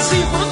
喜欢